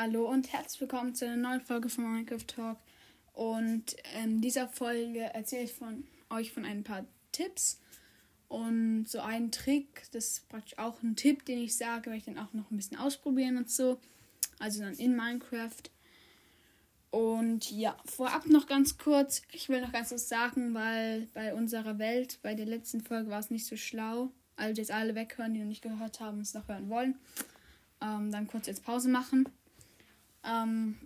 Hallo und herzlich willkommen zu einer neuen Folge von Minecraft Talk. Und in dieser Folge erzähle ich von euch von ein paar Tipps und so einen Trick. Das ist praktisch auch ein Tipp, den ich sage, werde ich dann auch noch ein bisschen ausprobieren und so. Also dann in Minecraft. Und ja, vorab noch ganz kurz, ich will noch ganz kurz sagen, weil bei unserer Welt, bei der letzten Folge war es nicht so schlau. Also jetzt alle weghören, die noch nicht gehört haben und es noch hören wollen. Ähm, dann kurz jetzt Pause machen. Ähm,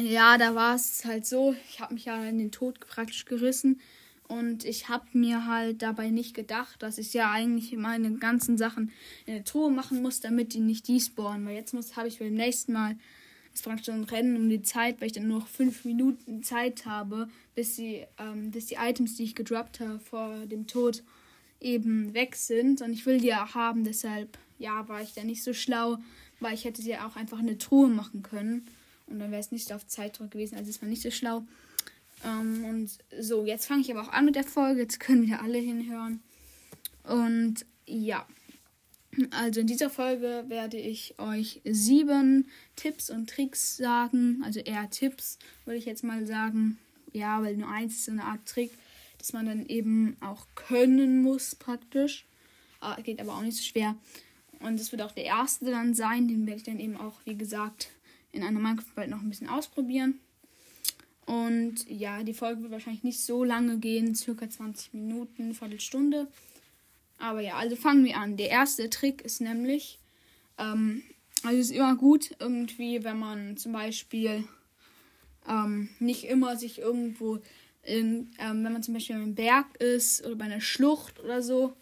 ja, da war es halt so, ich habe mich ja in den Tod praktisch gerissen und ich habe mir halt dabei nicht gedacht, dass ich ja eigentlich meine ganzen Sachen in der Truhe machen muss, damit die nicht despawnen. Weil jetzt habe ich beim nächsten Mal ist praktisch so ein Rennen um die Zeit, weil ich dann nur noch fünf Minuten Zeit habe, bis die, ähm, bis die Items, die ich gedroppt habe vor dem Tod, eben weg sind. Und ich will die ja haben, deshalb ja, war ich da nicht so schlau, weil ich hätte sie auch einfach in eine Truhe machen können. Und dann wäre es nicht auf Zeitdruck gewesen, also ist man nicht so schlau. Ähm, und so, jetzt fange ich aber auch an mit der Folge. Jetzt können wieder alle hinhören. Und ja, also in dieser Folge werde ich euch sieben Tipps und Tricks sagen. Also eher Tipps, würde ich jetzt mal sagen. Ja, weil nur eins ist so eine Art Trick, dass man dann eben auch können muss praktisch. Ah, geht aber auch nicht so schwer. Und das wird auch der erste dann sein. Den werde ich dann eben auch, wie gesagt, in einer Minecraft-Welt noch ein bisschen ausprobieren. Und ja, die Folge wird wahrscheinlich nicht so lange gehen, circa 20 Minuten, Viertelstunde. Aber ja, also fangen wir an. Der erste Trick ist nämlich, ähm, also es ist immer gut, irgendwie, wenn man zum Beispiel ähm, nicht immer sich irgendwo, in, ähm, wenn man zum Beispiel im Berg ist oder bei einer Schlucht oder so,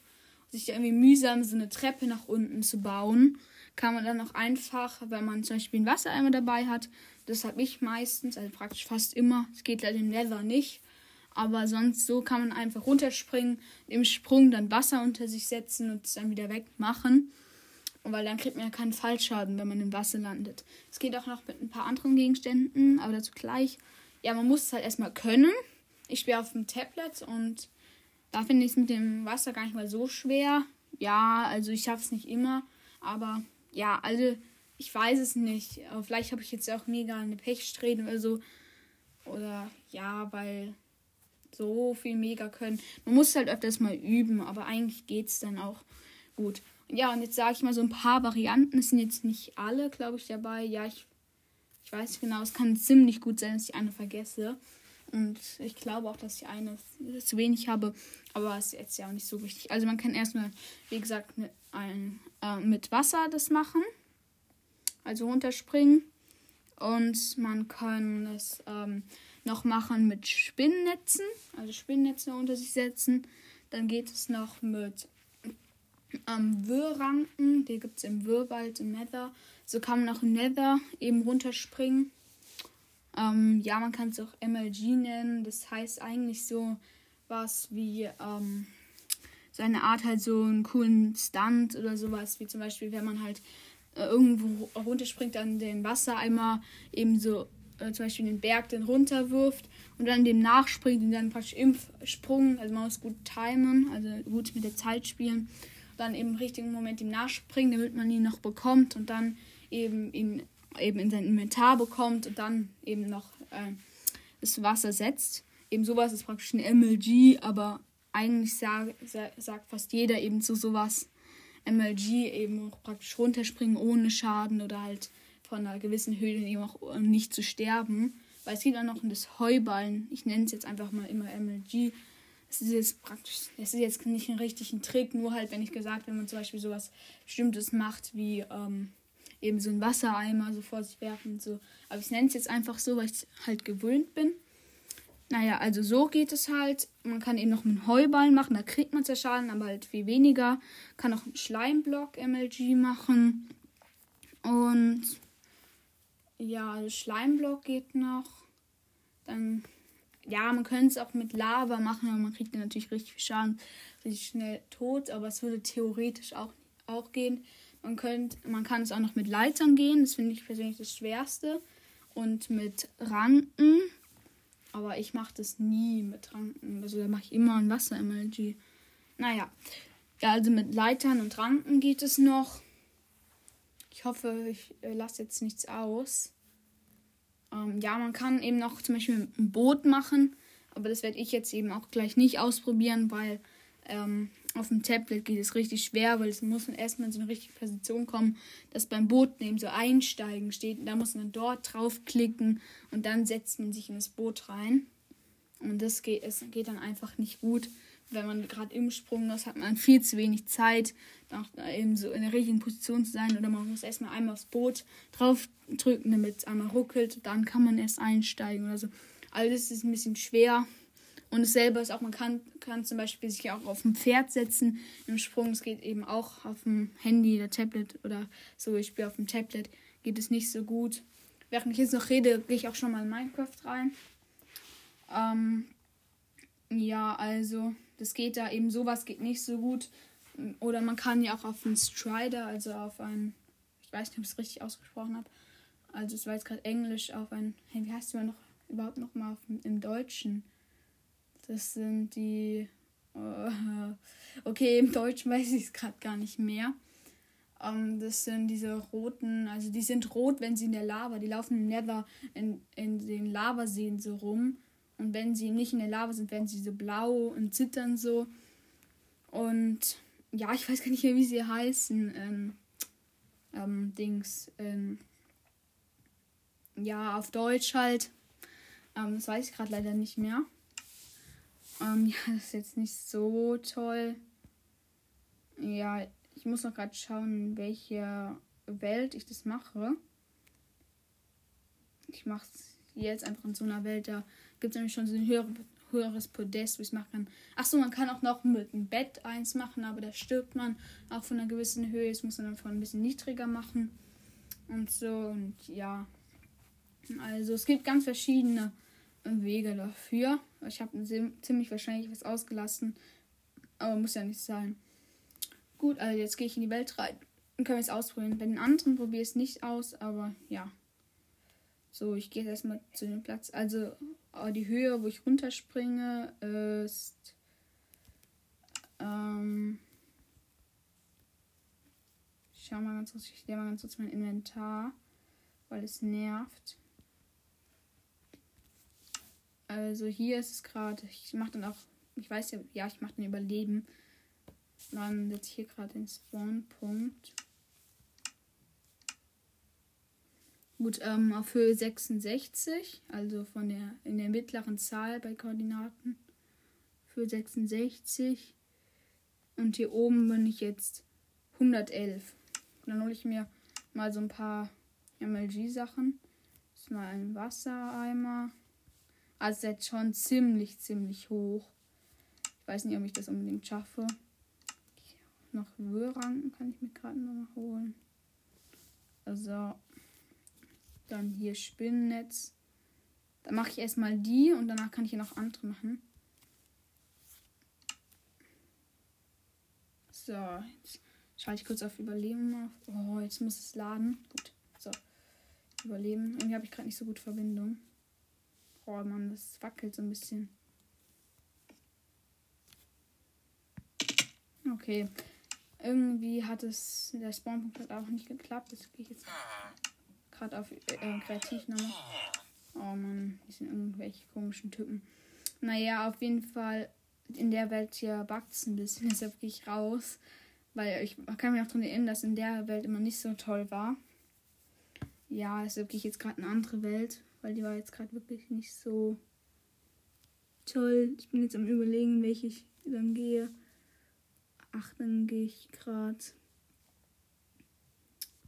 sich irgendwie mühsam so eine Treppe nach unten zu bauen, kann man dann auch einfach, wenn man zum Beispiel einen Wassereimer dabei hat, das habe ich meistens, also praktisch fast immer, es geht leider im Nether nicht, aber sonst so kann man einfach runterspringen, im Sprung dann Wasser unter sich setzen und es dann wieder wegmachen. Weil dann kriegt man ja keinen Fallschaden, wenn man im Wasser landet. Es geht auch noch mit ein paar anderen Gegenständen, aber dazu gleich. Ja, man muss es halt erstmal können. Ich spiele auf dem Tablet und da finde ich es mit dem Wasser gar nicht mal so schwer. Ja, also ich schaffe es nicht immer. Aber ja, also ich weiß es nicht. Aber vielleicht habe ich jetzt auch mega eine Pechsträhne oder so. Oder ja, weil so viel mega können. Man muss halt öfters mal üben, aber eigentlich geht es dann auch gut. Ja, und jetzt sage ich mal so ein paar Varianten. Es sind jetzt nicht alle, glaube ich, dabei. Ja, ich, ich weiß genau. Es kann ziemlich gut sein, dass ich eine vergesse. Und ich glaube auch, dass ich eine zu wenig habe. Aber es ist jetzt ja auch nicht so wichtig. Also man kann erstmal, wie gesagt, mit, ein, äh, mit Wasser das machen. Also runterspringen. Und man kann es ähm, noch machen mit Spinnnetzen. Also Spinnnetze unter sich setzen. Dann geht es noch mit ähm, Wirrranken. Die gibt es im Wirrwald, im Nether. So kann man auch im Nether eben runterspringen. Ähm, ja, man kann es auch MLG nennen. Das heißt eigentlich so was wie ähm, so eine Art halt so einen coolen Stunt oder sowas, wie zum Beispiel, wenn man halt äh, irgendwo runterspringt an den Wassereimer, eben so äh, zum Beispiel den Berg dann runterwirft und dann dem nachspringt und dann praktisch im Sprung, also man muss gut timen, also gut mit der Zeit spielen, dann eben im richtigen Moment ihm nachspringen, damit man ihn noch bekommt und dann eben ihn eben in sein Inventar bekommt und dann eben noch äh, das Wasser setzt. Eben sowas ist praktisch ein MLG, aber eigentlich sag, sag, sagt fast jeder eben zu sowas MLG eben auch praktisch runterspringen ohne Schaden oder halt von einer gewissen Höhe eben auch nicht zu sterben. Weil es geht auch noch das Heuballen. Ich nenne es jetzt einfach mal immer MLG. Es ist jetzt praktisch, es ist jetzt nicht ein richtiger Trick, nur halt, wenn ich gesagt, wenn man zum Beispiel sowas Bestimmtes macht, wie ähm, eben so ein Wassereimer so vor sich werfen und so. Aber ich nenne es jetzt einfach so, weil ich halt gewöhnt bin. Naja, also so geht es halt. Man kann eben noch einen Heuballen machen, da kriegt man zwar Schaden, aber halt viel weniger. Kann auch einen Schleimblock MLG machen. Und ja, also Schleimblock geht noch. Dann, ja, man könnte es auch mit Lava machen, aber man kriegt dann natürlich richtig viel Schaden, richtig schnell tot. Aber es würde theoretisch auch, auch gehen. Man, könnt, man kann es auch noch mit Leitern gehen. Das finde ich persönlich das Schwerste. Und mit Ranken. Aber ich mache das nie mit Ranken. Also da mache ich immer ein Wasser-MLG. Naja. Ja, also mit Leitern und Ranken geht es noch. Ich hoffe, ich äh, lasse jetzt nichts aus. Ähm, ja, man kann eben noch zum Beispiel ein Boot machen, aber das werde ich jetzt eben auch gleich nicht ausprobieren, weil ähm, auf dem Tablet geht es richtig schwer, weil es muss man erstmal in so eine richtige Position kommen, dass beim Boot neben so einsteigen steht. Und da muss man dort draufklicken und dann setzt man sich in das Boot rein. Und das geht, es geht dann einfach nicht gut. Wenn man gerade im Sprung ist, hat man viel zu wenig Zeit, da eben so in der richtigen Position zu sein. Oder man muss erstmal einmal aufs Boot draufdrücken, damit es einmal ruckelt. Dann kann man erst einsteigen oder so. Alles ist ein bisschen schwer. Und es selber ist auch, man kann, kann zum Beispiel sich auch auf ein Pferd setzen im Sprung. Es geht eben auch auf dem Handy oder Tablet oder so. Ich spiele auf dem Tablet, geht es nicht so gut. Während ich jetzt noch rede, gehe ich auch schon mal in Minecraft rein. Ähm, ja, also das geht da eben sowas geht nicht so gut. Oder man kann ja auch auf einen Strider, also auf einen, ich weiß nicht, ob ich es richtig ausgesprochen habe. Also es war jetzt gerade Englisch auf ein, hey, wie heißt du noch überhaupt noch mal auf, im Deutschen? Das sind die. Uh, okay, im Deutschen weiß ich es gerade gar nicht mehr. Um, ähm, das sind diese roten, also die sind rot, wenn sie in der Lava, die laufen im Nether in, in den Lavaseen so rum. Und wenn sie nicht in der Lava sind, werden sie so blau und zittern so. Und ja, ich weiß gar nicht mehr, wie sie heißen. Ähm, ähm, Dings. Ähm, ja, auf Deutsch halt. Ähm, das weiß ich gerade leider nicht mehr. Ähm, ja, das ist jetzt nicht so toll. Ja, ich muss noch gerade schauen, in welcher Welt ich das mache. Ich mache es jetzt einfach in so einer Welt, da gibt es nämlich schon so ein höhere, höheres Podest, wo ich es machen kann. Achso, man kann auch noch mit dem Bett eins machen, aber da stirbt man auch von einer gewissen Höhe. Das muss man dann von ein bisschen niedriger machen. Und so, und ja. Also es gibt ganz verschiedene Wege dafür. Ich habe ziemlich wahrscheinlich was ausgelassen. Aber muss ja nicht sein. Gut, also jetzt gehe ich in die Welt rein. Und können wir es ausprobieren. Bei den anderen probiere ich es nicht aus, aber ja. So, ich gehe jetzt erstmal zu dem Platz. Also äh, die Höhe, wo ich runterspringe, ist. Ähm, ich schau mal ganz kurz, ich mal ganz kurz mein Inventar, weil es nervt. Also hier ist es gerade. Ich mache dann auch. Ich weiß ja, ja, ich mache dann Überleben. Dann setze ich hier gerade den Spawnpunkt. Gut, ähm, auf Höhe 66, also von der in der mittleren Zahl bei Koordinaten. Für 66. Und hier oben bin ich jetzt 111. dann hole ich mir mal so ein paar MLG-Sachen. Das ist mal ein Wassereimer. Also jetzt schon ziemlich, ziemlich hoch. Ich weiß nicht, ob ich das unbedingt schaffe. Noch Würranken kann ich mir gerade noch holen. Also, dann hier Spinnennetz. Dann mache ich erstmal die und danach kann ich hier noch andere machen. So, jetzt schalte ich kurz auf Überleben auf. Oh, jetzt muss es laden. Gut. So. Überleben. Irgendwie habe ich gerade nicht so gut Verbindung. Oh Mann, das wackelt so ein bisschen. Okay. Irgendwie hat es, der Spawnpunkt hat auch nicht geklappt. Das gehe ich jetzt gerade auf äh, kreativ nochmal. Oh Mann, die sind irgendwelche komischen Typen. Naja, auf jeden Fall in der Welt hier backt es ein bisschen. Deshalb gehe ich raus. Weil ich kann mich auch daran erinnern, dass in der Welt immer nicht so toll war. Ja, deshalb gehe ich jetzt gerade in eine andere Welt weil die war jetzt gerade wirklich nicht so toll. Ich bin jetzt am überlegen, welche ich dann gehe. Ach, dann gehe ich gerade.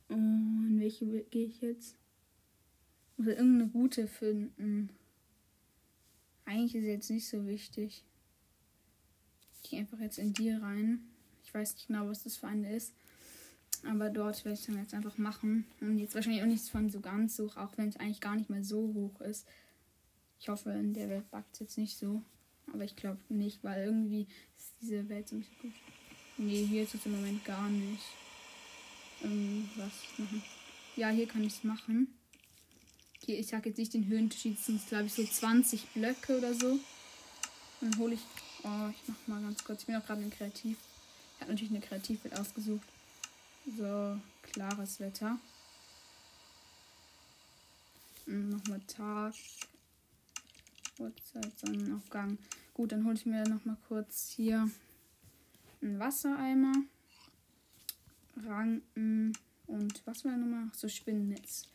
Und welche gehe ich jetzt? Muss halt irgendeine gute finden. Eigentlich ist jetzt nicht so wichtig. Ich gehe einfach jetzt in die rein. Ich weiß nicht genau, was das für eine ist. Aber dort werde ich dann jetzt einfach machen. Und jetzt wahrscheinlich auch nichts von so ganz hoch, auch wenn es eigentlich gar nicht mehr so hoch ist. Ich hoffe, in der Welt backt es jetzt nicht so. Aber ich glaube nicht, weil irgendwie ist diese Welt so ein bisschen gut. Nee, hier ist es im Moment gar nicht. Irgendwas machen. Ja, hier kann ich es machen. Hier, ich sag jetzt nicht den Höhenunterschied, sind glaube ich so 20 Blöcke oder so. Dann hole ich. Oh, ich mach mal ganz kurz. Ich bin auch gerade in Kreativ. Ich habe natürlich eine Kreativwelt ausgesucht. So, klares Wetter. Nochmal Tag. Uhrzeit, Sonnenaufgang. Gut, dann hole ich mir noch mal kurz hier einen Wassereimer. Ranken und was war nochmal? So Spinnennetz.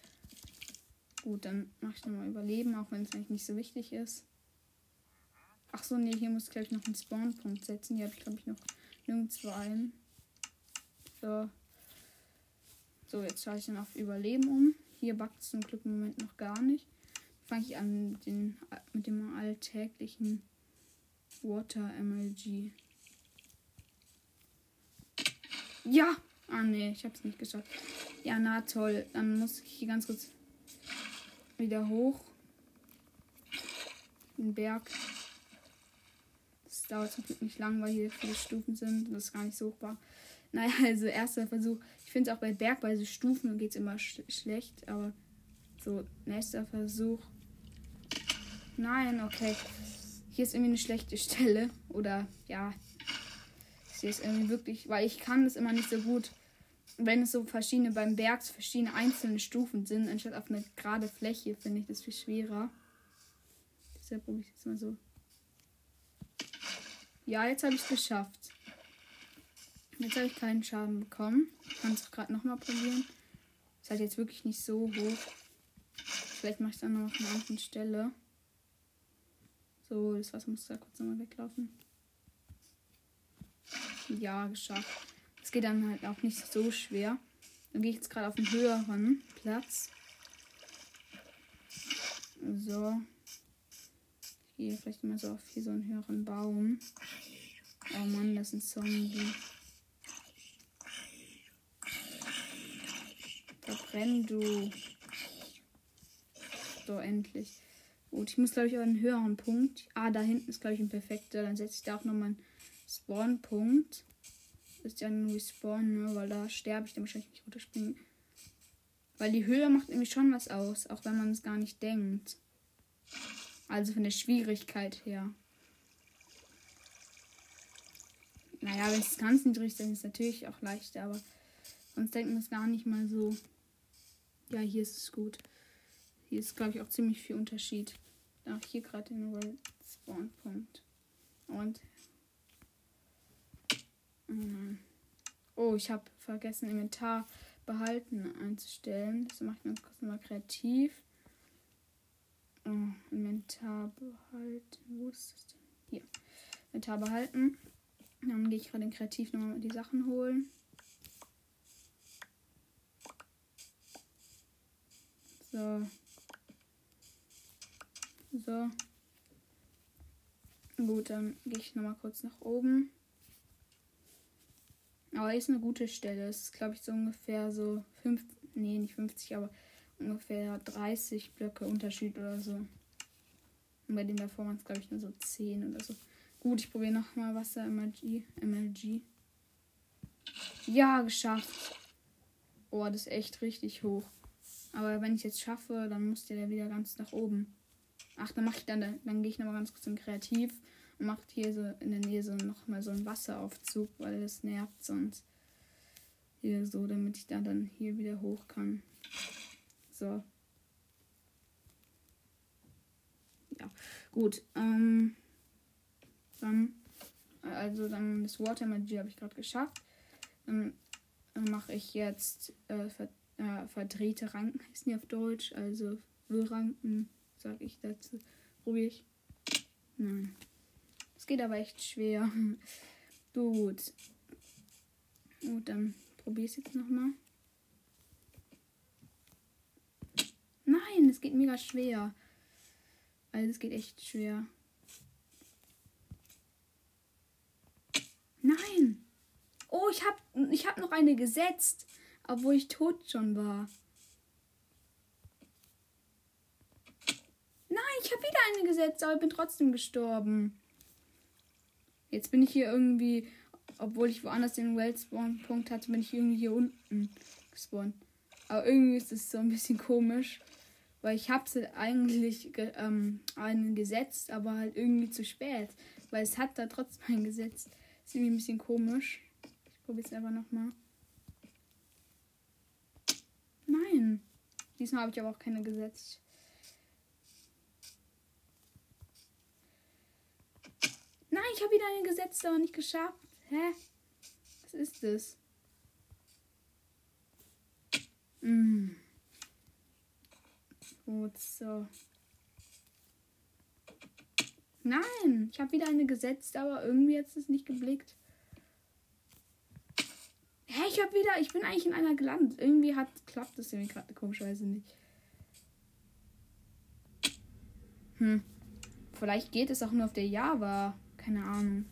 Gut, dann mache ich nochmal Überleben, auch wenn es eigentlich nicht so wichtig ist. Ach so, nee, hier muss ich gleich noch einen Spawnpunkt setzen. Hier habe ich, glaube ich, noch nirgendwo einen. So. So, jetzt schaue ich dann auf Überleben um. Hier backt es zum Glück im Moment noch gar nicht. Fange ich an mit, den, mit dem alltäglichen Water MLG. Ja! Ah, nee, ich hab's nicht geschafft. Ja, na toll. Dann muss ich hier ganz kurz wieder hoch. Den Berg. Das dauert zum Glück nicht lang, weil hier viele Stufen sind. Das ist gar nicht so hochbar. Naja, also erster Versuch. Finde auch bei Berg, bei so Stufen geht es immer sch schlecht. Aber so, nächster Versuch. Nein, okay. Hier ist irgendwie eine schlechte Stelle. Oder ja. Hier ist irgendwie wirklich, weil ich kann das immer nicht so gut, wenn es so verschiedene beim Berg verschiedene einzelne Stufen sind, anstatt auf eine gerade Fläche, finde ich das viel schwerer. Deshalb probiere ich jetzt mal so. Ja, jetzt habe ich es geschafft. Jetzt habe ich keinen Schaden bekommen. Ich kann es gerade nochmal probieren. Ist halt jetzt wirklich nicht so hoch. Vielleicht mache ich es dann noch auf einer anderen Stelle. So, das Wasser muss da kurz nochmal weglaufen. Ja, geschafft. Es geht dann halt auch nicht so schwer. Dann gehe ich jetzt gerade auf einen höheren Platz. So. Ich gehe vielleicht mal so auf hier so einen höheren Baum. Oh Mann, das ist ein Zombie. Verbrenn du. So, endlich. Gut, ich muss, glaube ich, auf einen höheren Punkt. Ah, da hinten ist, glaube ich, ein perfekter. Dann setze ich da auch nochmal einen Spawn-Punkt. Ist ja nur Respawn, ne? Weil da sterbe ich dann wahrscheinlich nicht runterspringen. Weil die Höhe macht nämlich schon was aus, auch wenn man es gar nicht denkt. Also von der Schwierigkeit her. Naja, wenn es ganz niedrig ist, dann ist es natürlich auch leichter, aber sonst denkt man es gar nicht mal so. Ja, hier ist es gut. Hier ist, glaube ich, auch ziemlich viel Unterschied. Ach, hier gerade den World Spawn Punkt. Und. Oh, ich habe vergessen, Inventar behalten einzustellen. Das mache ich noch kurz mal kreativ. Oh, Inventar behalten. Wo ist das denn? Hier. Inventar behalten. Dann gehe ich gerade in Kreativ nochmal die Sachen holen. So. So. Gut, dann gehe ich nochmal kurz nach oben. Aber ist eine gute Stelle. Es ist, glaube ich, so ungefähr so 50, nee, nicht 50, aber ungefähr 30 Blöcke Unterschied oder so. Und bei dem davor waren es, glaube ich, nur so 10 oder so. Gut, ich probiere nochmal Wasser MLG. MLG. Ja, geschafft. Oh, das ist echt richtig hoch. Aber wenn ich jetzt schaffe, dann muss der wieder ganz nach oben. Ach, dann mache ich dann, dann gehe ich nochmal ganz kurz in Kreativ und mache hier so in der Nähe so nochmal so einen Wasseraufzug, weil das nervt sonst. Hier so, damit ich da dann hier wieder hoch kann. So. Ja, gut. Ähm, dann, also dann das Water Magie habe ich gerade geschafft. Dann, dann mache ich jetzt äh, äh, verdrehte Ranken, heißen die auf Deutsch, also Wirranken sag ich dazu. Probiere ich. Nein. Es geht aber echt schwer. Gut. Gut, dann es jetzt nochmal. Nein, es geht mega schwer. Also es geht echt schwer. Nein! Oh, ich habe ich hab noch eine gesetzt, obwohl ich tot schon war. ich habe wieder eine gesetzt, aber ich bin trotzdem gestorben. Jetzt bin ich hier irgendwie, obwohl ich woanders den Well-Spawn-Punkt hatte, bin ich irgendwie hier unten gespawnt. Aber irgendwie ist es so ein bisschen komisch, weil ich habe eigentlich ge ähm, einen gesetzt, aber halt irgendwie zu spät, weil es hat da trotzdem einen gesetzt. Ist irgendwie ein bisschen komisch. Ich probiere es einfach nochmal. Nein. Diesmal habe ich aber auch keine gesetzt. Nein, ich habe wieder eine gesetzt, aber nicht geschafft. Hä? Was ist das? Mm. Gut, so. Nein, ich habe wieder eine gesetzt, aber irgendwie hat es nicht geblickt. Hä, ich habe wieder, ich bin eigentlich in einer gelandet. Irgendwie hat, klappt das irgendwie gerade komischerweise nicht. Hm. Vielleicht geht es auch nur auf der Java. Keine Ahnung.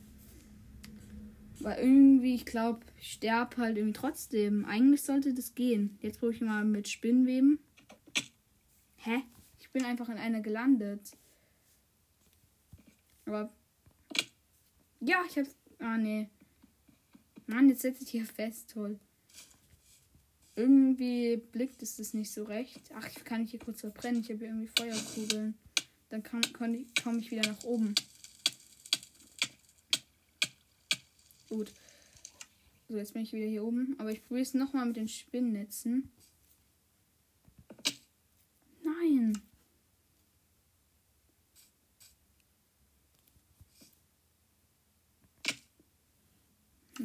Weil irgendwie, ich glaube, ich sterbe halt irgendwie trotzdem. Eigentlich sollte das gehen. Jetzt probiere ich mal mit Spinnweben. Hä? Ich bin einfach in einer gelandet. Aber. Ja, ich hab's. Ah, nee. Mann, jetzt setze ich hier fest. Toll. Irgendwie blickt es das nicht so recht. Ach, ich kann hier kurz verbrennen. Ich habe hier irgendwie Feuerkugeln. Dann komme ich wieder nach oben. Gut. So, jetzt bin ich wieder hier oben. Aber ich probiere es nochmal mit den Spinnnetzen. Nein.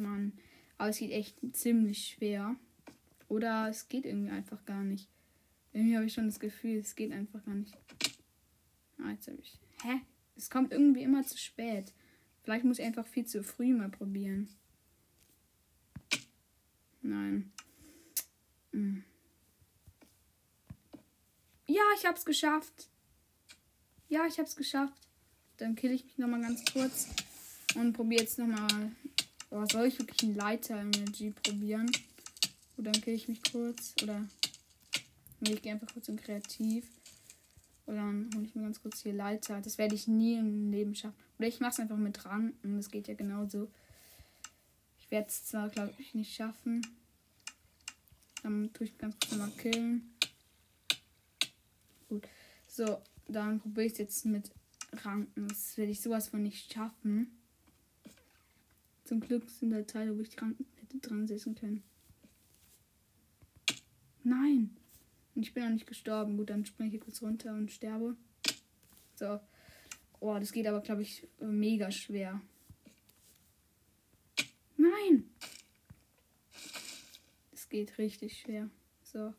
Mann. Aber es geht echt ziemlich schwer. Oder es geht irgendwie einfach gar nicht. Irgendwie habe ich schon das Gefühl, es geht einfach gar nicht. Ah, jetzt habe ich. Hä? Es kommt irgendwie immer zu spät. Vielleicht muss ich einfach viel zu früh mal probieren. Nein. Hm. Ja, ich hab's geschafft. Ja, ich hab's geschafft. Dann kill ich mich nochmal ganz kurz und probiere jetzt nochmal. Oh, soll ich wirklich einen Leiter-Energy probieren? Oder dann kill ich mich kurz. Oder. Nee, ich gehe einfach kurz in Kreativ. Und dann hole ich mir ganz kurz hier Leiter. Das werde ich nie im Leben schaffen. Oder ich mache es einfach mit Ranken. Das geht ja genauso. Ich werde es zwar, glaube ich, nicht schaffen. Dann tue ich ganz kurz mal killen. Gut. So, dann probiere ich es jetzt mit Ranken. Das werde ich sowas von nicht schaffen. Zum Glück sind da Teile, wo ich Ranken hätte dran setzen können. Nein! Und ich bin noch nicht gestorben. Gut, dann springe ich kurz runter und sterbe. So. Oh, das geht aber, glaube ich, mega schwer. Nein! Das geht richtig schwer. So.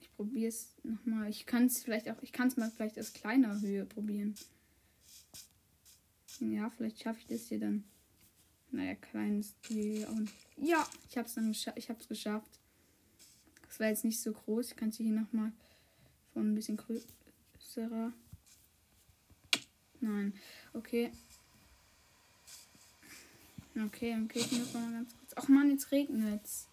Ich probiere es nochmal. Ich kann es vielleicht auch, ich kann es mal vielleicht aus kleiner Höhe probieren. Ja, vielleicht schaffe ich das hier dann. Naja, kleines auch nicht. Ja, ich habe es dann ich habe es geschafft. Das war jetzt nicht so groß. Ich kann es hier nochmal von ein bisschen größerer. Nein. Okay. Okay, dann gehe ich noch mal ganz kurz. Ach man, jetzt regnet es.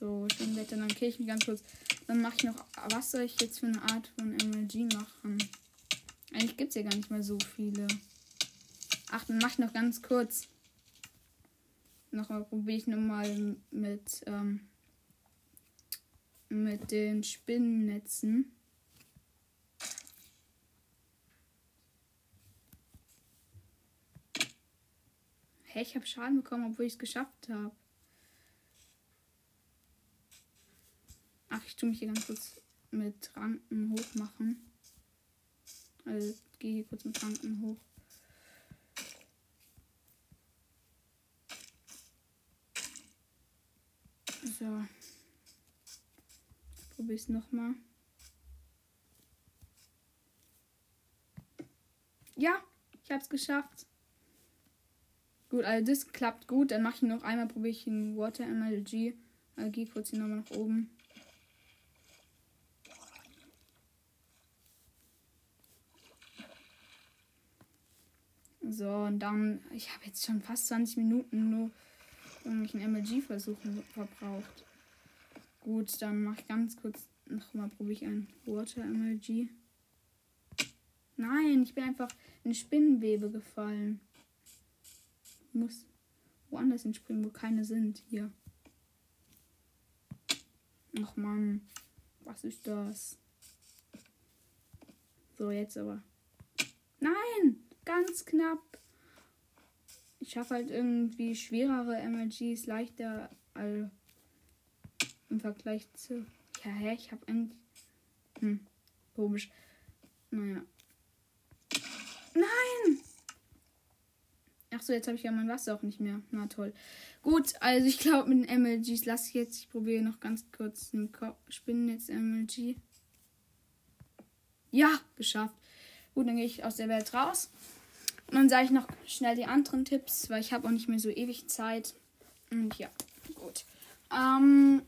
So, schön Wetter. Dann gehe ich mich ganz kurz. Dann mache ich noch. Was soll ich jetzt für eine Art von MLG machen? Eigentlich gibt es ja gar nicht mehr so viele. Ach, dann mache ich noch ganz kurz noch probiere ich nochmal mit, ähm, mit den Spinnennetzen. Hey, ich habe Schaden bekommen, obwohl ich es geschafft habe. Ach, ich tue mich hier ganz kurz mit Ranken hoch machen. Also gehe hier kurz mit Ranken hoch. So. Probiere es nochmal. Ja, ich habe es geschafft. Gut, also das klappt gut. Dann mache ich noch einmal, probiere ich ein Water MLG. Also gehe kurz hier nochmal nach oben. So, und dann, ich habe jetzt schon fast 20 Minuten nur irgendwelchen MLG-Versuchen verbraucht. Gut, dann mache ich ganz kurz nochmal, probiere ich ein Water MLG. Nein, ich bin einfach in Spinnenwebe gefallen. Ich muss woanders hinspringen, wo keine sind. Hier. Ach man, was ist das? So, jetzt aber. Nein, ganz knapp. ich schaffe halt irgendwie schwerere MLGs leichter also im Vergleich zu. Ja, hä, ich habe eigentlich. Hm, komisch. Naja. Nein! Achso, jetzt habe ich ja mein Wasser auch nicht mehr. Na toll. Gut, also ich glaube mit den MLGs lasse ich jetzt. Ich probiere noch ganz kurz ein Spinnennetz MLG. Ja, geschafft. Gut, dann gehe ich aus der Welt raus. Und dann sage ich noch schnell die anderen Tipps, weil ich habe auch nicht mehr so ewig Zeit. Und ja, gut. Ähm,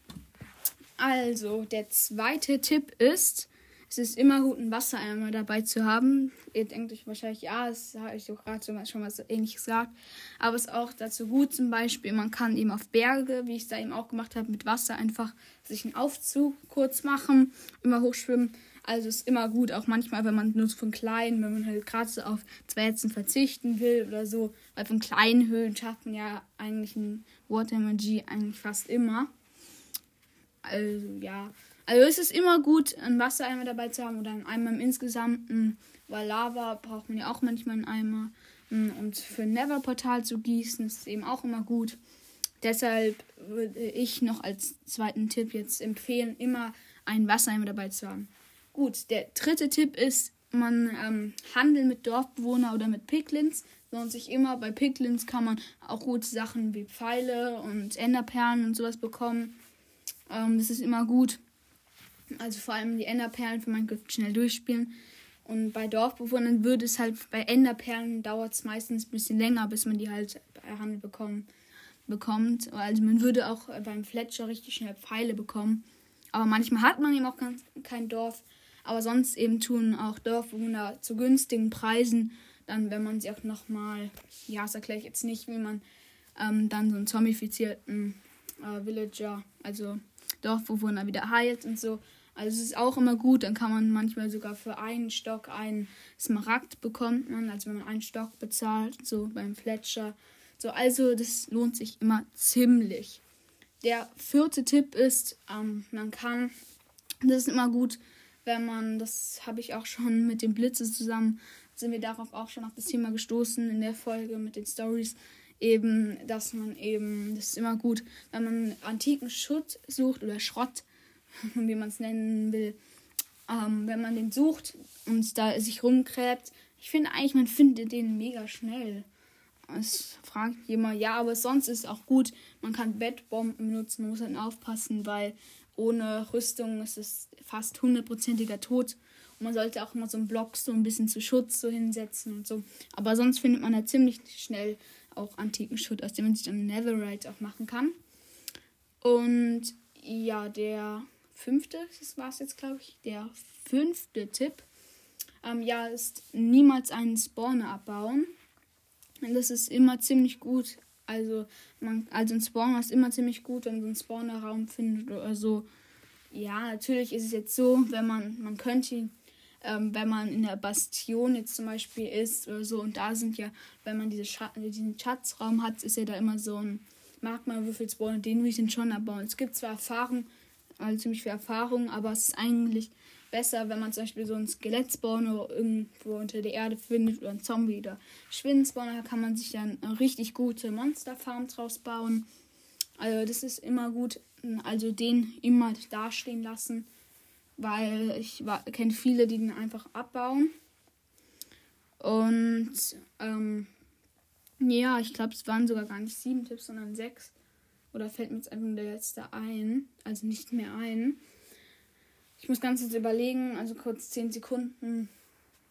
also, der zweite Tipp ist, es ist immer gut, einen Wassereimer dabei zu haben. Ihr denkt euch wahrscheinlich, ja, das habe ich doch gerade schon mal so ähnlich gesagt. Aber es ist auch dazu gut, zum Beispiel, man kann eben auf Berge, wie ich es da eben auch gemacht habe, mit Wasser einfach sich einen Aufzug kurz machen, immer hochschwimmen. Also ist immer gut, auch manchmal, wenn man nur von kleinen, wenn man halt gerade so auf zwei Ätzen verzichten will oder so, weil von kleinen Höhlen schafft man ja eigentlich ein Water Magie eigentlich fast immer. Also ja, also es ist immer gut, einen Wassereimer dabei zu haben oder einen Eimer im Insgesamten, weil Lava braucht man ja auch manchmal einen Eimer. Hm, und für ein Never-Portal zu gießen ist eben auch immer gut. Deshalb würde ich noch als zweiten Tipp jetzt empfehlen, immer einen Wassereimer dabei zu haben. Gut, der dritte Tipp ist, man ähm, handelt mit Dorfbewohnern oder mit Piglins. Lohnt sich immer. Bei Piglins kann man auch gute Sachen wie Pfeile und Enderperlen und sowas bekommen. Ähm, das ist immer gut. Also vor allem die Enderperlen für man schnell durchspielen. Und bei Dorfbewohnern würde es halt, bei Enderperlen dauert es meistens ein bisschen länger, bis man die halt bei Handel bekommen, bekommt. Also man würde auch beim Fletcher richtig schnell Pfeile bekommen. Aber manchmal hat man eben auch kein Dorf. Aber sonst eben tun auch Dorfbewohner zu günstigen Preisen, dann wenn man sie auch nochmal, ja, das erkläre ich jetzt nicht, wie man ähm, dann so einen zombifizierten äh, Villager, also Dorfbewohner wieder heilt und so. Also es ist auch immer gut, dann kann man manchmal sogar für einen Stock einen Smaragd bekommt man, also wenn man einen Stock bezahlt, so beim Fletcher. So, also das lohnt sich immer ziemlich. Der vierte Tipp ist, ähm, man kann, das ist immer gut, wenn man, das habe ich auch schon mit dem Blitze zusammen, sind wir darauf auch schon auf das Thema gestoßen in der Folge mit den Stories eben, dass man eben, das ist immer gut, wenn man antiken Schutt sucht oder Schrott, wie man es nennen will, ähm, wenn man den sucht und da sich rumgräbt. Ich finde eigentlich, man findet den mega schnell. Es fragt jemand, ja, aber sonst ist es auch gut. Man kann Bettbomben benutzen, man muss halt aufpassen, weil ohne Rüstung ist es fast hundertprozentiger Tod. Und man sollte auch immer so einen Block so ein bisschen zu Schutz so hinsetzen und so. Aber sonst findet man ja ziemlich schnell auch antiken Schutt, aus dem man sich dann Netherite auch machen kann. Und ja, der fünfte, das war es jetzt, glaube ich, der fünfte Tipp, ähm, ja, ist niemals einen Spawner abbauen. Das ist immer ziemlich gut. Also, man, also ein Spawner ist immer ziemlich gut, wenn man so einen Spawnerraum findet oder so. Ja, natürlich ist es jetzt so, wenn man, man könnte ähm, wenn man in der Bastion jetzt zum Beispiel ist oder so, und da sind ja, wenn man diese Scha diesen Schatzraum hat, ist ja da immer so ein Magma-Würfelspawn, den will ich den schon abbauen. Es gibt zwar Erfahrung, also ziemlich viel Erfahrung, aber es ist eigentlich besser, wenn man zum Beispiel so einen Skelettspawner irgendwo unter der Erde findet oder einen Zombie oder Schwindenspawner, kann man sich dann richtig gute Monsterfarm draus bauen. Also das ist immer gut, also den immer dastehen lassen weil ich kenne viele, die den einfach abbauen. Und ähm, ja, ich glaube, es waren sogar gar nicht sieben Tipps, sondern sechs. Oder fällt mir jetzt einfach der letzte ein. Also nicht mehr ein. Ich muss ganz kurz überlegen, also kurz zehn Sekunden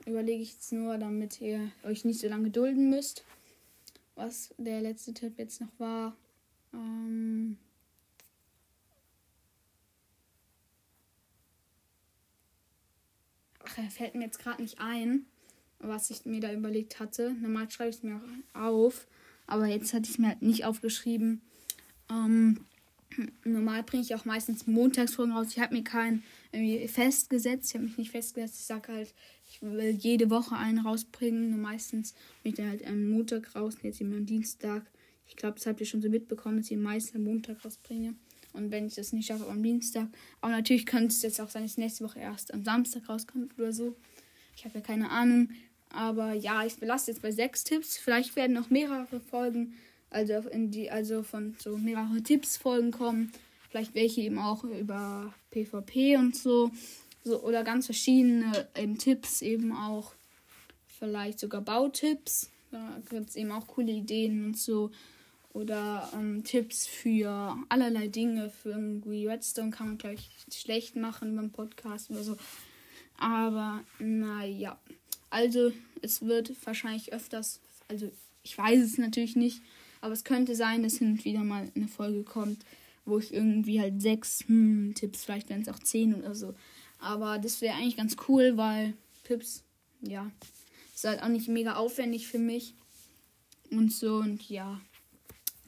überlege ich jetzt nur, damit ihr euch nicht so lange gedulden müsst. Was der letzte Tipp jetzt noch war. Ähm, Ach, fällt mir jetzt gerade nicht ein, was ich mir da überlegt hatte. Normal schreibe ich es mir auch auf, aber jetzt hatte ich es mir halt nicht aufgeschrieben. Ähm, normal bringe ich auch meistens Montagsfolgen raus. Ich habe mir keinen irgendwie festgesetzt. Ich habe mich nicht festgesetzt. Ich sage halt, ich will jede Woche einen rausbringen. Nur meistens bin ich dann halt am Montag raus. Jetzt immer am Dienstag. Ich glaube, das habt ihr schon so mitbekommen, dass ich meistens am Montag rausbringe. Und wenn ich das nicht schaffe, am Dienstag. Aber natürlich könnte es jetzt auch sein, dass nächste Woche erst am Samstag rauskommt oder so. Ich habe ja keine Ahnung. Aber ja, ich belasse jetzt bei sechs Tipps. Vielleicht werden noch mehrere Folgen, also in die, also von so mehrere Tipps Folgen kommen. Vielleicht welche eben auch über PvP und so. so oder ganz verschiedene eben Tipps eben auch. Vielleicht sogar Bautipps. Da gibt es eben auch coole Ideen und so. Oder ähm, Tipps für allerlei Dinge. Für irgendwie Redstone kann man gleich schlecht machen beim Podcast oder so. Aber naja. Also es wird wahrscheinlich öfters, also ich weiß es natürlich nicht, aber es könnte sein, dass hin und wieder mal eine Folge kommt, wo ich irgendwie halt sechs hm, Tipps, vielleicht werden es auch zehn oder so. Aber das wäre eigentlich ganz cool, weil Tipps, ja, ist halt auch nicht mega aufwendig für mich. Und so und ja.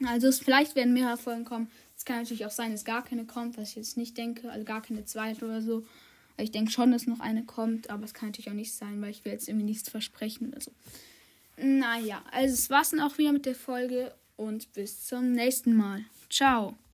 Also es, vielleicht werden mehrere Folgen kommen. Es kann natürlich auch sein, dass gar keine kommt, was ich jetzt nicht denke. Also gar keine zweite oder so. Ich denke schon, dass noch eine kommt, aber es kann natürlich auch nicht sein, weil ich will jetzt irgendwie nichts versprechen oder so. Naja, also es war's dann auch wieder mit der Folge und bis zum nächsten Mal. Ciao.